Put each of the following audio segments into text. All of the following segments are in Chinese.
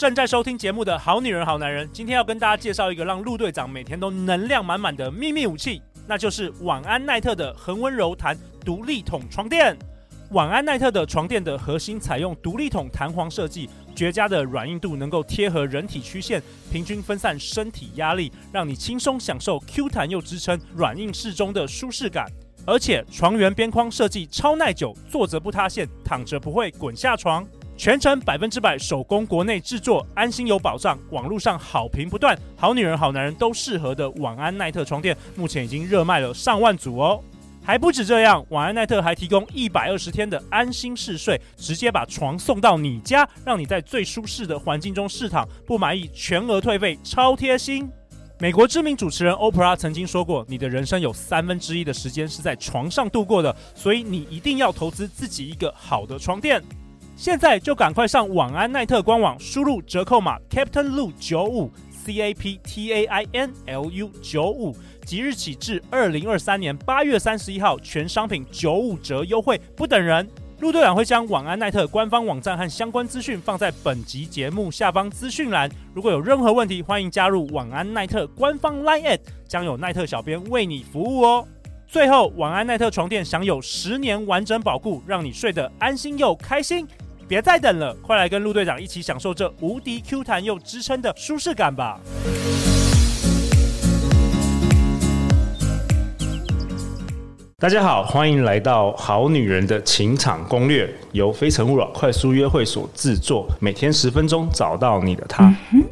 正在收听节目的好女人、好男人，今天要跟大家介绍一个让陆队长每天都能量满满的秘密武器，那就是晚安奈特的恒温柔弹独立筒床垫。晚安奈特的床垫的核心采用独立筒弹簧设计，绝佳的软硬度能够贴合人体曲线，平均分散身体压力，让你轻松享受 Q 弹又支撑、软硬适中的舒适感。而且床缘边框设计超耐久，坐着不塌陷，躺着不会滚下床。全程百分之百手工国内制作，安心有保障。网络上好评不断，好女人、好男人都适合的晚安奈特床垫，目前已经热卖了上万组哦。还不止这样，晚安奈特还提供一百二十天的安心试睡，直接把床送到你家，让你在最舒适的环境中试躺，不满意全额退费，超贴心。美国知名主持人欧普拉曾经说过：“你的人生有三分之一的时间是在床上度过的，所以你一定要投资自己一个好的床垫。”现在就赶快上晚安奈特官网，输入折扣码 Captain Lu 九五 C A P T A I N L U 九五。即日起至二零二三年八月三十一号，全商品九五折优惠，不等人。陆队长会将晚安奈特官方网站和相关资讯放在本集节目下方资讯栏。如果有任何问题，欢迎加入晚安奈特官方 Line@，将有奈特小编为你服务哦。最后，晚安奈特床垫享有十年完整保固，让你睡得安心又开心。别再等了，快来跟陆队长一起享受这无敌 Q 弹又支撑的舒适感吧！大家好，欢迎来到《好女人的情场攻略》，由非诚勿扰快速约会所制作，每天十分钟，找到你的他。嗯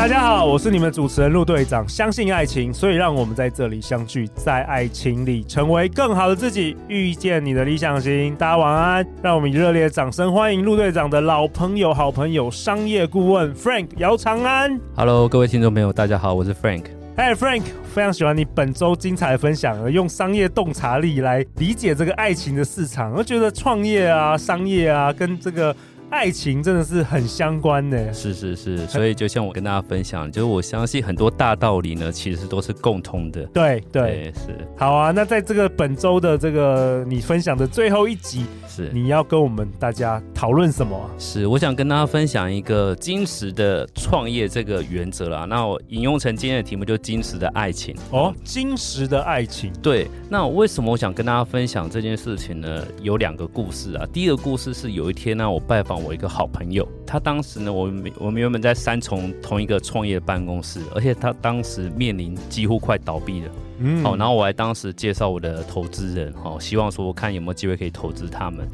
大家好，我是你们主持人陆队长。相信爱情，所以让我们在这里相聚，在爱情里成为更好的自己，遇见你的理想型。大家晚安，让我们以热烈的掌声欢迎陆队长的老朋友、好朋友、商业顾问 Frank 姚长安。Hello，各位听众朋友，大家好，我是 Frank。Hey Frank，非常喜欢你本周精彩的分享，用商业洞察力来理解这个爱情的市场，我觉得创业啊、商业啊，跟这个。爱情真的是很相关的，是是是，所以就像我跟大家分享，就是我相信很多大道理呢，其实都是共通的。对对，对，是。好啊，那在这个本周的这个你分享的最后一集，是你要跟我们大家讨论什么啊？是，我想跟大家分享一个金石的创业这个原则啦。那我引用成今天的题目，就金石的爱情。哦，金石的爱情。对。那为什么我想跟大家分享这件事情呢？有两个故事啊。第一个故事是有一天呢，我拜访。我一个好朋友，他当时呢，我们我们原本在三重同一个创业办公室，而且他当时面临几乎快倒闭了。嗯，好，然后我还当时介绍我的投资人，哦，希望说我看有没有机会可以投资他们。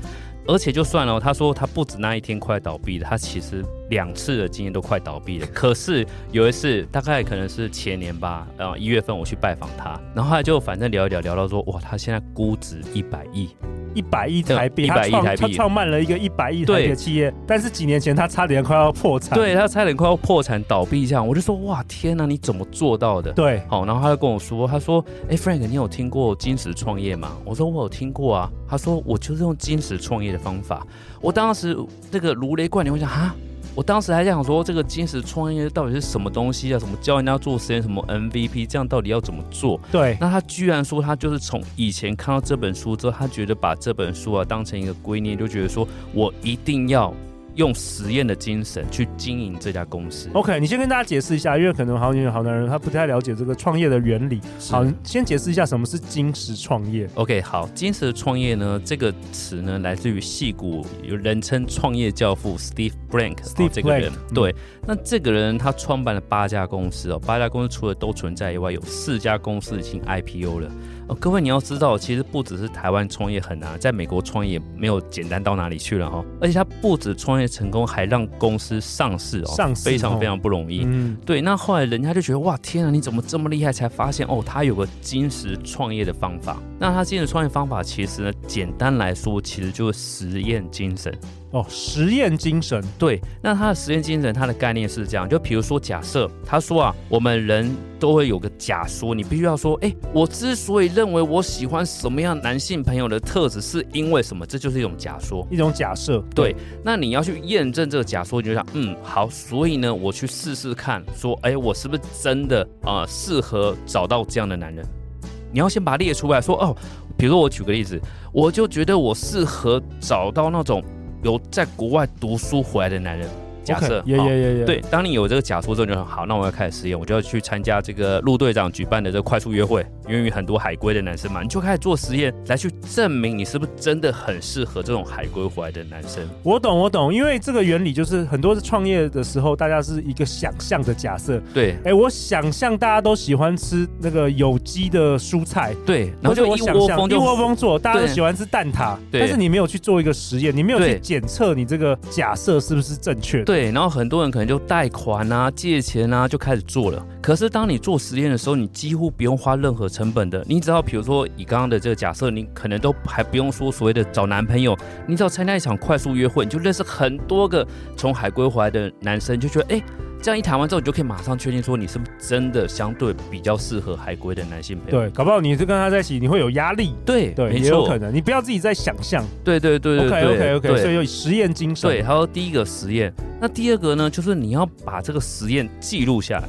而且就算了，他说他不止那一天快倒闭了，他其实两次的经验都快倒闭了。可是有一次，大概可能是前年吧，然后一月份我去拜访他，然后后来就反正聊一聊，聊到说，哇，他现在估值一百亿。一百亿台币，一百亿台币，他创办了一个一百亿台币的企业，但是几年前他差点快要破产，对，他差点快要破产倒闭这样，我就说哇天哪，你怎么做到的？对，好，然后他就跟我说，他说，哎，Frank，你有听过金石创业吗？我说我有听过啊，他说我就是用金石创业的方法，我当时这个如雷贯耳，我想哈。我当时还在想说，这个金石创业到底是什么东西啊？什么教人家做实验，什么 MVP，这样到底要怎么做？对，那他居然说他就是从以前看到这本书之后，他觉得把这本书啊当成一个圭臬，就觉得说我一定要。用实验的精神去经营这家公司。OK，你先跟大家解释一下，因为可能好女人、好男人他不太了解这个创业的原理。好，先解释一下什么是金石创业。OK，好，金石创业呢，这个词呢来自于戏骨，有人称创业教父 Steve Blank。Steve 这个人，嗯、对，那这个人他创办了八家公司哦，八家公司除了都存在以外，有四家公司已经 IPO 了。哦，各位你要知道，其实不只是台湾创业很难，在美国创业没有简单到哪里去了哈。而且他不止创业成功，还让公司上市哦，上市非常非常不容易。嗯，对。那后来人家就觉得哇，天啊，你怎么这么厉害？才发现哦，他有个金石创业的方法。那他金石创业方法其实呢，简单来说，其实就是实验精神。哦，实验精神。对，那他的实验精神，他的概念是这样，就比如说假设他说啊，我们人都会有个假说，你必须要说，哎，我之所以认为我喜欢什么样男性朋友的特质，是因为什么？这就是一种假说，一种假设。对，那你要去验证这个假说，你就想，嗯，好，所以呢，我去试试看，说，哎，我是不是真的啊，呃，适合找到这样的男人？你要先把它列出来说，哦，比如说我举个例子，我就觉得我适合找到那种有在国外读书回来的男人。假设，也也也也对，当你有这个假说之后，就很好，那我要开始实验，我就要去参加这个陆队长举办的这个快速约会，因为很多海归的男生嘛，你就开始做实验来去证明你是不是真的很适合这种海归回来的男生。我懂，我懂，因为这个原理就是很多创业的时候，大家是一个想象的假设。对，哎，我想象大家都喜欢吃那个有机的蔬菜，对，然后就一窝蜂就一窝蜂做，大家都喜欢吃蛋挞，对，但是你没有去做一个实验，你没有去检测你这个假设是不是正确的。对，对然后很多人。可能就贷款啊、借钱啊，就开始做了。可是当你做实验的时候，你几乎不用花任何成本的。你只要比如说以刚刚的这个假设，你可能都还不用说所谓的找男朋友，你只要参加一场快速约会，你就认识很多个从海归回来的男生，就觉得哎。这样一谈完之后，你就可以马上确定说你是不是真的相对比较适合海归的男性朋友。对，搞不好你是跟他在一起，你会有压力。对对，也有可能。你不要自己在想象。对对对对。OK OK OK。所以有实验精神。对，还有第一个实验。那第二个呢，就是你要把这个实验记录下来。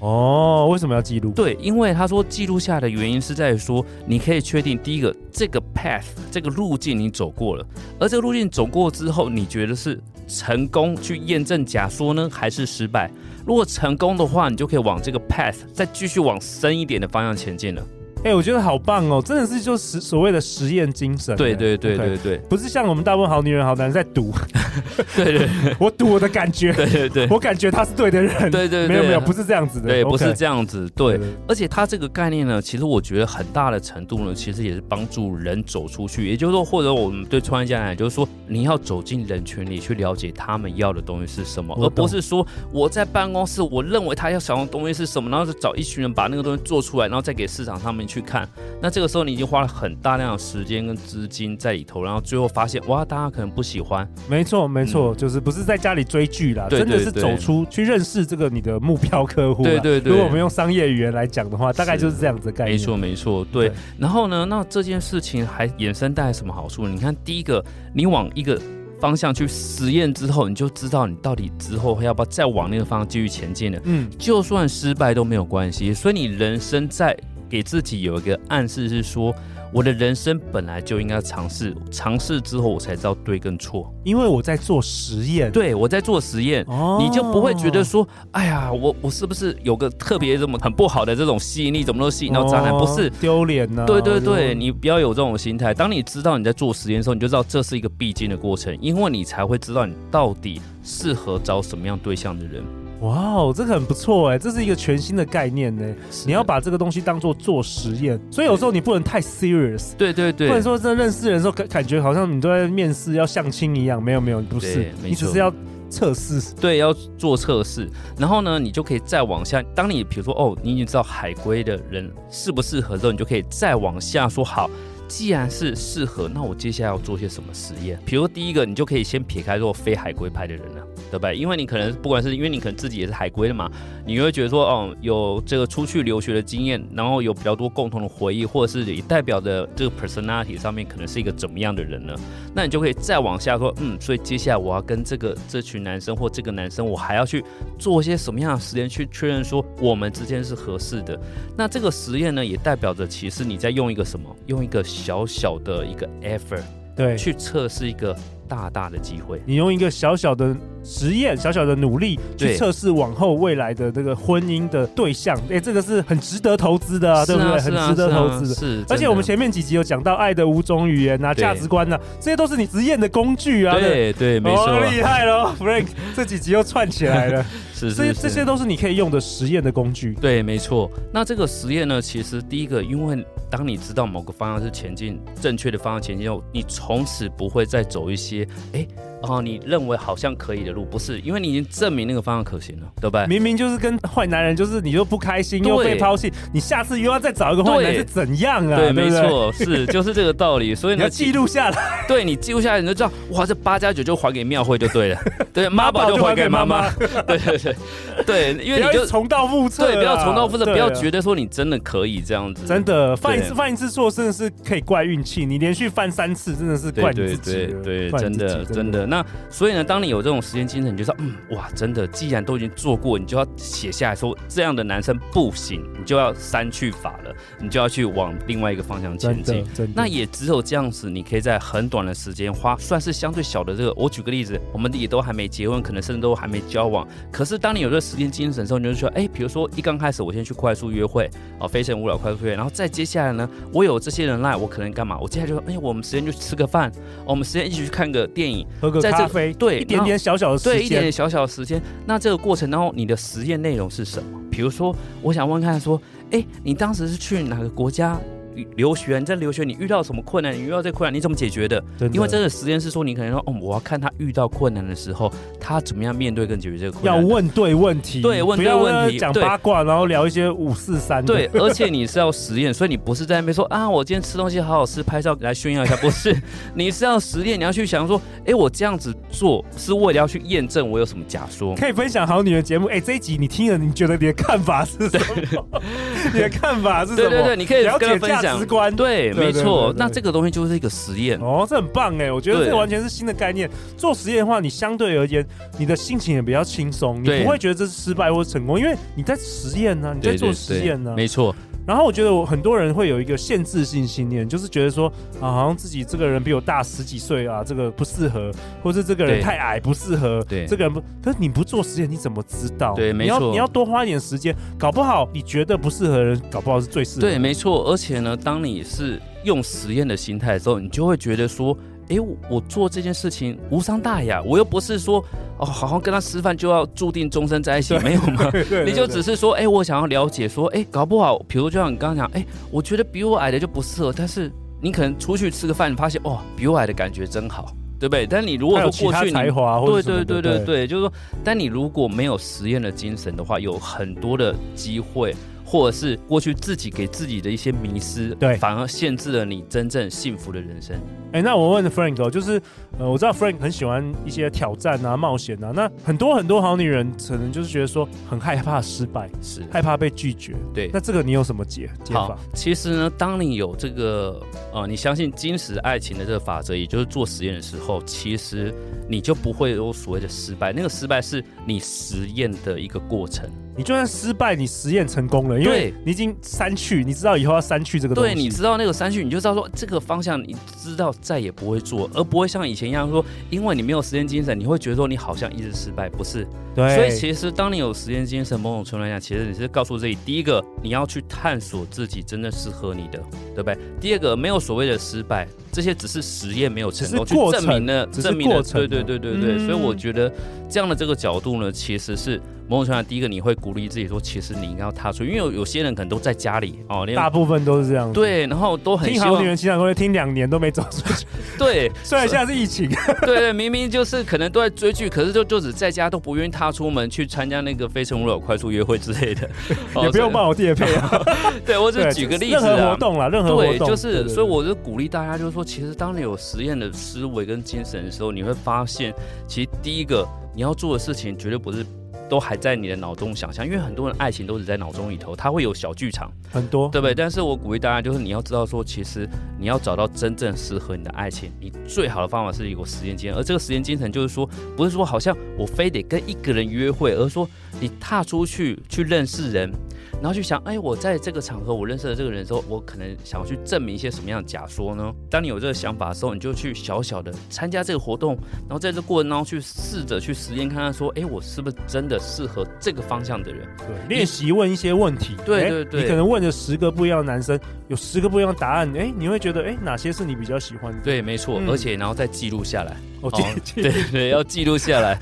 哦，为什么要记录？对，因为他说记录下来的原因是在于说，你可以确定第一个这个 path 这个路径你走过了，而这个路径走过之后，你觉得是成功去验证假说呢，还是失败？如果成功的话，你就可以往这个 path 再继续往深一点的方向前进了。哎、欸，我觉得好棒哦，真的是就是所谓的实验精神。对对对对对不是像我们大部分好女人、好男人在赌。对，对对，我赌我的感觉。对对对，我感觉他是对的人。对对对，没有没有，不是这样子的。对不是这样子。对，而且他这个概念呢，其实我觉得很大的程度呢，其实也是帮助人走出去。也就是说，或者我们对创业家来讲，就是说你要走进人群里去了解他们要的东西是什么，而不是说我在办公室，我认为他要想要的东西是什么，然后就找一群人把那个东西做出来，然后再给市场上面去看。那这个时候你已经花了很大量的时间跟资金在里头，然后最后发现哇，大家可能不喜欢。没错，没错，嗯、就是不是在家里追剧啦，真的是走出去认识这个你的目标客户。对对对，如果我们用商业语言来讲的话，大概就是这样子的概念。没错没错，对。对，然后呢，那这件事情还衍生带来什么好处？你看，第一个，你往一个方向去实验之后，你就知道你到底之后要不要再往那个方向继续前进了。嗯，就算失败都没有关系。所以你人生在。给自己有一个暗示，是说我的人生本来就应该尝试，尝试之后我才知道对跟错，因为我在做实验。对，我在做实验，哦，你就不会觉得说，哎呀，我我是不是有个特别这么很不好的这种吸引力，怎么都吸引到渣男？不是丢脸呢？对对对，你不要有这种心态。当你知道你在做实验的时候，你就知道这是一个必经的过程，因为你才会知道你到底适合找什么样对象的人。哇哦，这个很不错哎，这是一个全新的概念呢。你要把这个东西当做做实验，所以有时候你不能太 serious。对对对，或者说真的认识人的时候感感觉好像你都在面试要相亲一样，没有没有，不是，你只是要测试。对，要做测试，然后呢，你就可以再往下。当你比如说哦，你已经知道海归的人适不适合之后，你就可以再往下说好。既然是适合，那我接下来要做些什么实验？比如第一个，你就可以先撇开做非海归派的人了，对不对？因为你可能不管是因为你可能自己也是海归的嘛，你会觉得说，哦，有这个出去留学的经验，然后有比较多共同的回忆，或者是你代表的这个 personality 上面可能是一个怎么样的人呢？那你就可以再往下说，嗯，所以接下来我要跟这个这群男生或这个男生，我还要去做一些什么样的实验去确认说我们之间是合适的。那这个实验呢，也代表着其实你在用一个什么？用一个。小小的一个 effort，对，去测试一个大大的机会。你用一个小小的实验、小小的努力去测试往后未来的这个婚姻的对象，哎，这个是很值得投资的啊，对不对？很值得投资的。是，而且我们前面几集有讲到爱的五种语言啊、价值观啊，这些都是你实验的工具啊。对对，没错，厉害喽，Frank，这几集又串起来了。是，这些这些都是你可以用的实验的工具。对，没错。那这个实验呢，其实第一个，因为当你知道某个方向是前进正确的方向前进后，你从此不会再走一些哎。哦，你认为好像可以的路，不是，因为你已经证明那个方向可行了，对不对？明明就是跟坏男人，就是你又不开心又被抛弃，你下次又要再找一个坏男人是怎样啊？对，没错，是 就是这个道理。所以你要记录下来，对你记录下来，你就知道，哇，这八加九就还给庙会就对了，对，妈宝就还给妈妈，对对对。对，因为你就重蹈覆辙，对，不要重蹈覆辙，不要觉得说你真的可以这样子，真的犯一次犯一次错，真的是可以怪运气，你连续犯三次，真的是怪你自己，对对对，真的。真的。那所以呢，当你有这种实验精神，你就说，嗯，哇，真的，既然都已经做过，你就要写下来说，这样的男生不行，你就要删去法了，你就要去往另外一个方向前进。那也只有这样子，你可以在很短的时间花，算是相对小的这个。我举个例子，我们也都还没结婚，可能甚至都还没交往。可是当你有这个实验精神的时候，你就说，哎，比如说一刚开始，我先去快速约会，哦，非诚勿扰快速约会，然后再接下来呢，我有这些人来，我可能干嘛？我接下来就说，哎，我们时间就吃个饭，我们时间一起去看个电影，喝个咖啡，对，一点点小小的时间，对，一点点小小的时间。那这个过程当中，你的实验内容是什么？比如说，我想问看，说，哎，你当时是去哪个国家？留学，你在留学，你遇到什么困难？你遇到这困难，你怎么解决的？的因为真的实验是说，你可能说，哦，我要看他遇到困难的时候，他怎么样面对跟解决这个困难。要问对问题，对，问对问题，讲八卦，然后聊一些五四三。对，而且你是要实验，所以你不是在那边说啊，我今天吃东西好好吃，拍照来炫耀一下，不是，你是要实验，你要去想说，哎，我这样子做是为了要去验证我有什么假说。可以分享好你的节目，哎，这一集你听了，你觉得你的看法是什么？你的看法是什么？对对对，你可以了解价值观，对。没错，那这个东西就是一个实验哦，这很棒哎，我觉得这完全是新的概念。做实验的话，你相对而言，你的心情也比较轻松，你不会觉得这是失败或成功，因为你在实验呢，你在做实验呢，没错。然后我觉得我很多人会有一个限制性信念，就是觉得说啊，好像自己这个人比我大十几岁啊，这个不适合，或是这个人太矮不适合，对，这个人不，可是你不做实验你怎么知道？对，没错，你要你要多花一点时间，搞不好你觉得不适合的人，搞不好是最适合。对，没错。而且呢，当你是用实验的心态的时候，你就会觉得说。哎，我做这件事情无伤大雅，我又不是说哦，好好跟他吃饭就要注定终身在一起，没有吗？你就只是说，哎，我想要了解，说，哎，搞不好，比如就像你刚刚讲，哎，我觉得比我矮的就不适合，但是你可能出去吃个饭，你发现，哦，比我矮的感觉真好，对不对？但你如果说过去你，才华，对对对对对，就是说，但你如果没有实验的精神的话，有很多的机会。或者是过去自己给自己的一些迷失，对，反而限制了你真正幸福的人生。哎、欸，那我问 Frank 哦，就是呃，我知道 Frank 很喜欢一些挑战啊、冒险啊。那很多很多好女人可能就是觉得说很害怕失败，是害怕被拒绝。对，那这个你有什么解解法？其实呢，当你有这个呃，你相信金石爱情的这个法则，也就是做实验的时候，其实你就不会有所谓的失败。那个失败是你实验的一个过程。你就算失败，你实验成功了，因为你已经删去，你知道以后要删去这个东西。对，你知道那个删去，你就知道说这个方向，你知道再也不会做，而不会像以前一样说，因为你没有实验精神，你会觉得说你好像一直失败，不是？对。所以其实当你有实验精神，某种程度来讲，其实你是告诉自己，第一个你要去探索自己真的适合你的，对不对？第二个没有所谓的失败，这些只是实验没有成功去证明了，证明了，对对对对对。所以我觉得这样的这个角度呢，其实是。某种程度上，第一个你会鼓励自己说，其实你应该要踏出，因为有有些人可能都在家里哦，大部分都是这样。对，然后都很听好女人情场攻略，听两年都没走出去。对，虽然现在是疫情。对对，明明就是可能都在追剧，可是就就只在家都不愿意踏出门去参加那个非诚勿扰快速约会之类的。也不用帮我业配啊。对，我只是举个例子啊。任何活动啦，任何活动。对，就是，所以我就鼓励大家，就是说，其实当你有实验的思维跟精神的时候，你会发现，其实第一个你要做的事情绝对不是。都还在你的脑中想象，因为很多人爱情都只在脑中里头，它会有小剧场，很多，对不对？但是我鼓励大家，就是你要知道说，其实你要找到真正适合你的爱情，你最好的方法是有个实验精神，而这个实验精神就是说，不是说好像我非得跟一个人约会，而是说你踏出去去认识人。然后去想，哎，我在这个场合我认识了这个人之后，我可能想要去证明一些什么样的假说呢？当你有这个想法的时候，你就去小小的参加这个活动，然后在这过程当中去试着去实验，看看说，哎，我是不是真的适合这个方向的人？对，练习问一些问题。对对对，你可能问了十个不一样的男生，有十个不一样的答案，哎，你会觉得，哎，哪些是你比较喜欢的？对，没错，嗯、而且然后再记录下来。哦，对对，要记录下来。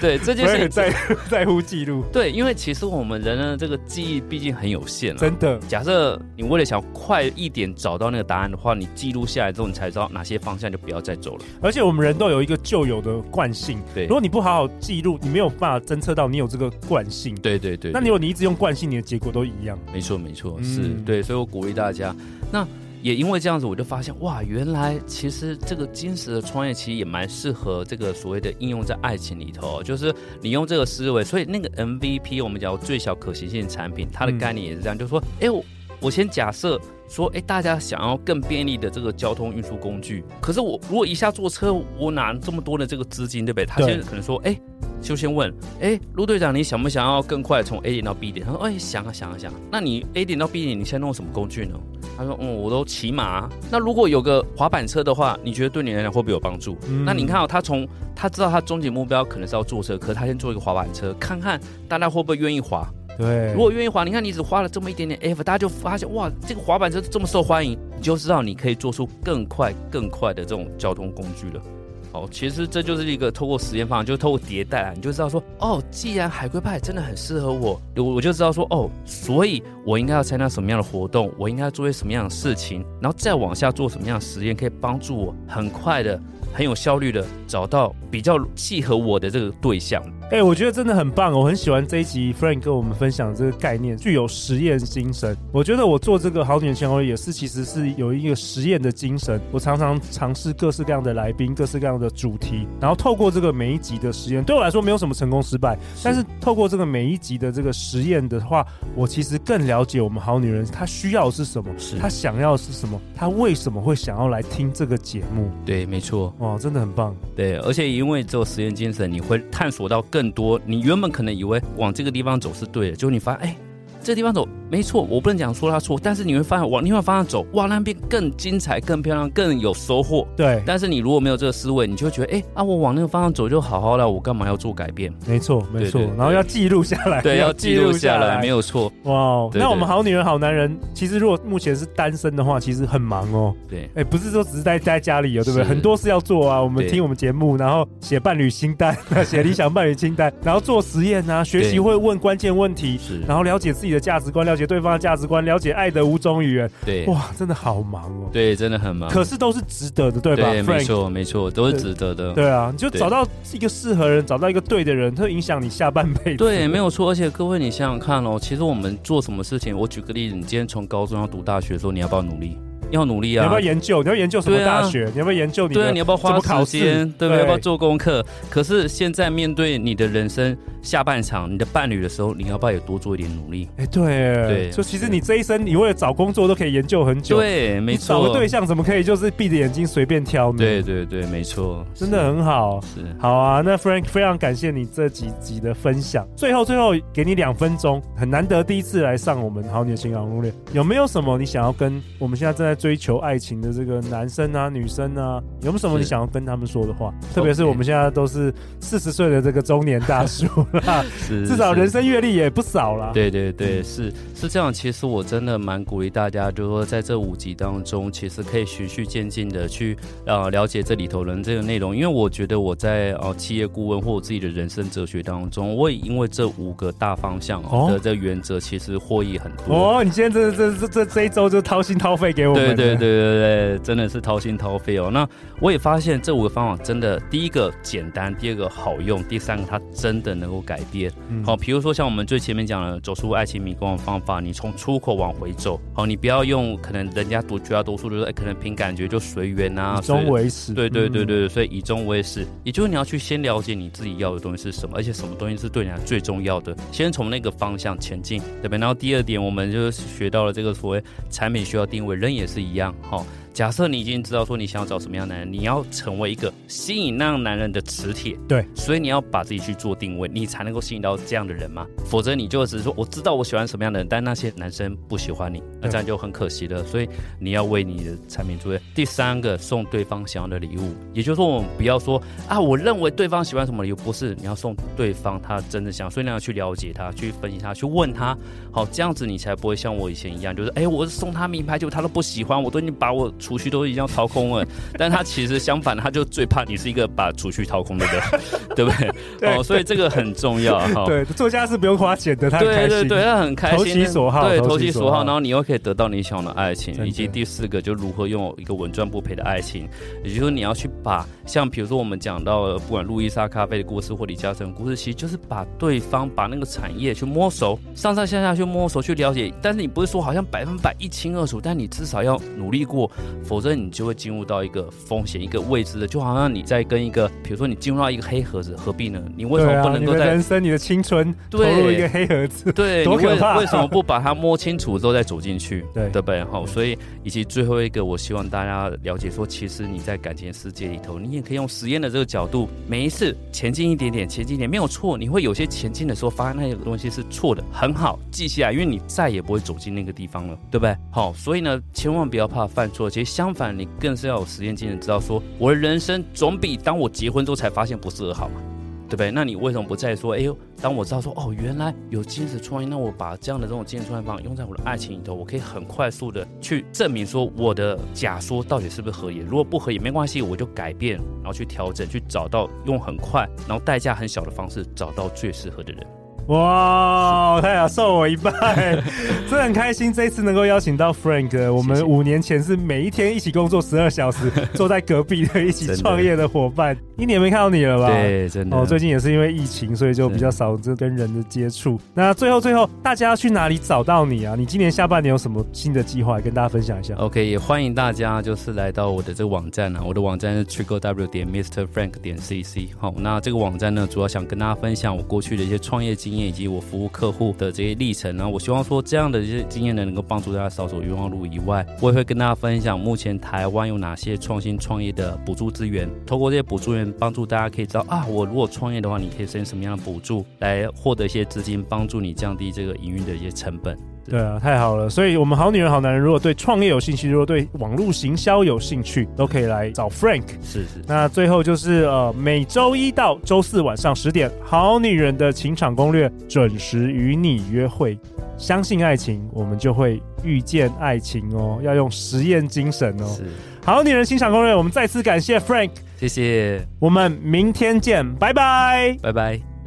对，这件事情在 在乎记录。对，因为其实我们人的这个记忆毕竟很有限了。真的，假设你为了想快一点找到那个答案的话，你记录下来之后，你才知道哪些方向就不要再走了。而且我们人都有一个旧有的惯性，对，如果你不好好记录，你没有办法侦测到你有这个惯性。对对对，对，那你如果你一直用惯性，你的结果都一样。没错没错，是、嗯、对，所以我鼓励大家。那也因为这样子，我就发现哇，原来其实这个金石的创业其实也蛮适合这个所谓的应用在爱情里头，就是你用这个思维，所以那个 MVP 我们讲最小可行性产品，它的概念也是这样，就是说，哎，我我先假设说，哎，大家想要更便利的这个交通运输工具，可是我如果一下坐车，我哪这么多的这个资金，对不对？他现在可能说，哎。就先问，哎，陆队长，你想不想要更快从 A 点到 B 点？他说，哎，想啊想啊想啊。那你 A 点到 B 点，你现在弄什么工具呢？他说，嗯，我都骑马。那如果有个滑板车的话，你觉得对你来讲会不会有帮助？嗯、那你看哦，他从他知道他终极目标可能是要坐车，可是他先做一个滑板车，看看大家会不会愿意滑。对，如果愿意滑，你看你只花了这么一点点 F，大家就发现哇，这个滑板车这么受欢迎，你就知道你可以做出更快更快的这种交通工具了。哦，其实这就是一个透过实验方法，就是透过迭代啊，你就知道说，哦，既然海龟派真的很适合我，我我就知道说，哦，所以我应该要参加什么样的活动，我应该要做些什么样的事情，然后再往下做什么样的实验，可以帮助我很快的、很有效率的找到比较契合我的这个对象。哎、欸，我觉得真的很棒，我很喜欢这一集 Frank 跟我们分享这个概念，具有实验精神。我觉得我做这个好女人情场攻略也是，其实是有一个实验的精神。我常常尝试各式各样的来宾，各式各样的主题，然后透过这个每一集的实验，对我来说没有什么成功失败，但是透过这个每一集的这个实验的话，我其实更了解我们好女人她需要的是什么，她想要的是什么，她为什么会想要来听这个节目？对，没错，哇，真的很棒。对，而且因为做实验精神，你会探索到更。多，你原本可能以为往这个地方走是对的，结果你发现，哎，这个地方走。没错，我不能讲说他错，但是你会发现往另外方向走，哇，那边更精彩、更漂亮、更有收获。对，但是你如果没有这个思维，你就会觉得，哎啊，我往那个方向走就好好了，我干嘛要做改变？没错，没错，然后要记录下来，对，要记录下来，没有错。哇，那我们好女人、好男人，其实如果目前是单身的话，其实很忙哦。对，哎，不是说只是待在家里哦，对不对？很多事要做啊。我们听我们节目，然后写伴侣清单，写理想伴侣清单，然后做实验啊，学习会问关键问题，是，然后了解自己的价值观，了解对方的价值观。了解爱的五种语言，对，哇，真的好忙哦。对，真的很忙。可是都是值得的，对吧？对，没错，没错，都是值得的。对啊，你就找到一个适合人，找到一个对的人，它会影响你下半辈子。对，没有错。而且各位，你想想看哦，其实我们做什么事情，我举个例子，你今天从高中要读大学的时候，你要不要努力？要努力啊！你要不要研究？你要研究什么大学？啊、你要不要研究你？对，你要不要花时间？对不对？要不要做功课？可是现在面对你的人生下半场，你的伴侣的时候，你要不要也多做一点努力？哎、欸，对，对，就其实你这一生，你为了找工作都可以研究很久。对，没错。找个对象怎么可以就是闭着眼睛随便挑呢？对对对，没错，真的很好。是，好啊。那 Frank 非常感谢你这几集的分享。最后最后给你两分钟，很难得第一次来上我们好女的情场攻略，有没有什么你想要跟我们现在正在追求爱情的这个男生啊、女生啊，有没有什么你想要跟他们说的话？特别是我们现在都是四十岁的这个中年大叔啦，是至少人生阅历也不少了。对对对，是是这样。其实我真的蛮鼓励大家，就是说在这五集当中，其实可以循序渐进的去呃了解这里头的这个内容。因为我觉得我在呃企业顾问或我自己的人生哲学当中，我也因为这五个大方向的这个原则，其实获益很多。哦，你现在这这这这这一周就掏心掏肺给我们。对对对对对。真的是掏心掏肺哦。那我也发现这五个方法真的，第一个简单，第二个好用，第三个它真的能够改变。好、嗯，比如说像我们最前面讲的走出爱情迷宫的方法，你从出口往回走。好，你不要用可能人家读绝大多数就是、欸、可能凭感觉就随缘啊，以终为始。对对对对，所以以终为始，也就是你要去先了解你自己要的东西是什么，而且什么东西是对你来最重要的，先从那个方向前进，对不对？然后第二点，我们就是学到了这个所谓产品需要定位，人也是一样，好。假设你已经知道说你想要找什么样的男人，你要成为一个吸引那样男人的磁铁。对，所以你要把自己去做定位，你才能够吸引到这样的人嘛。否则你就只是说我知道我喜欢什么样的人，但那些男生不喜欢你，那这样就很可惜了。所以你要为你的产品做。第三个，送对方想要的礼物，也就是说我们不要说啊，我认为对方喜欢什么礼物，不是，你要送对方他真的想，所以你要去了解他，去分析他，去问他，好，这样子你才不会像我以前一样，就是哎，我是送他名牌，结果他都不喜欢，我都已经把我储蓄都已经要掏空了，但他其实相反，他就最怕你是一个把储蓄掏空的人，对不对？对哦，所以这个很重要哈。对，作家是不用花钱的，他很开心，对对对，他很开心，投其所好，对，投其所好，然后你又可以得到你想要的爱情，以及第四个就如何拥有一个稳赚不赔的爱情，也就是说你要去把像比如说我们讲到的不管路易莎咖啡的故事或李嘉诚的故事，其实就是把对方把那个产业去摸熟，上上下下去摸熟去了解，但是你不是说好像百分百一清二楚，但你至少要努力过，否则你就会进入到一个风险、一个未知的，就好像你在跟一个，比如说你进入到一个黑盒子，何必呢？你为什么不能够在、啊、人生、你的青春投入一个黑盒子？对，多可怕！为什么不把它摸清楚之后再走进去？对，对不对？好，所以以及最后一个，我希望大家了解说，其实你在感情世界里头，你也可以用实验的这个角度，每一次前进一点点，前进一点没有错，你会有些前进的时候发现那些东西是错的，很好，记下来，因为你再也不会走进那个地方了，对不对？好，所以呢，千万不要怕犯错，其实相反，你更是要有实验精神，知道说我的人生总比当我结婚之后才发现不适合好嘛，对不对？那你为什么不再说，哎呦，当我知道说，哦，原来有精子创业，那我把这样的这种精子创业方用在我的爱情里头，我可以很快速的去证明说我的假说到底是不是合理？如果不合理，没关系，我就改变，然后去调整，去找到用很快，然后代价很小的方式找到最适合的人。哇，太好，受我一拜，真的很开心。这一次能够邀请到 Frank，我们五年前是每一天一起工作十二小时，坐在隔壁的一起创业的伙伴。一年没看到你了吧？对，真的。哦，最近也是因为疫情，所以就比较少这跟人的接触。那最后最后，大家要去哪里找到你啊？你今年下半年有什么新的计划，跟大家分享一下？OK，也欢迎大家就是来到我的这个网站啊，我的网站是 Triple W 点 Mr Frank 点 CC。好，那这个网站呢，主要想跟大家分享我过去的一些创业经验。以及我服务客户的这些历程呢，我希望说这样的一些经验呢，能够帮助大家少走冤枉路以外，我也会跟大家分享目前台湾有哪些创新创业的补助资源，通过这些补助源帮助大家可以知道啊，我如果创业的话，你可以申请什么样的补助来获得一些资金，帮助你降低这个营运的一些成本。对啊，太好了！所以，我们好女人、好男人，如果对创业有兴趣，如果对网络行销有兴趣，都可以来找 Frank。是是。那最后就是呃，每周一到周四晚上十点，《好女人的情场攻略》准时与你约会。相信爱情，我们就会遇见爱情哦。要用实验精神哦。是。好女人情场攻略，我们再次感谢 Frank，谢谢。我们明天见，拜拜，拜拜。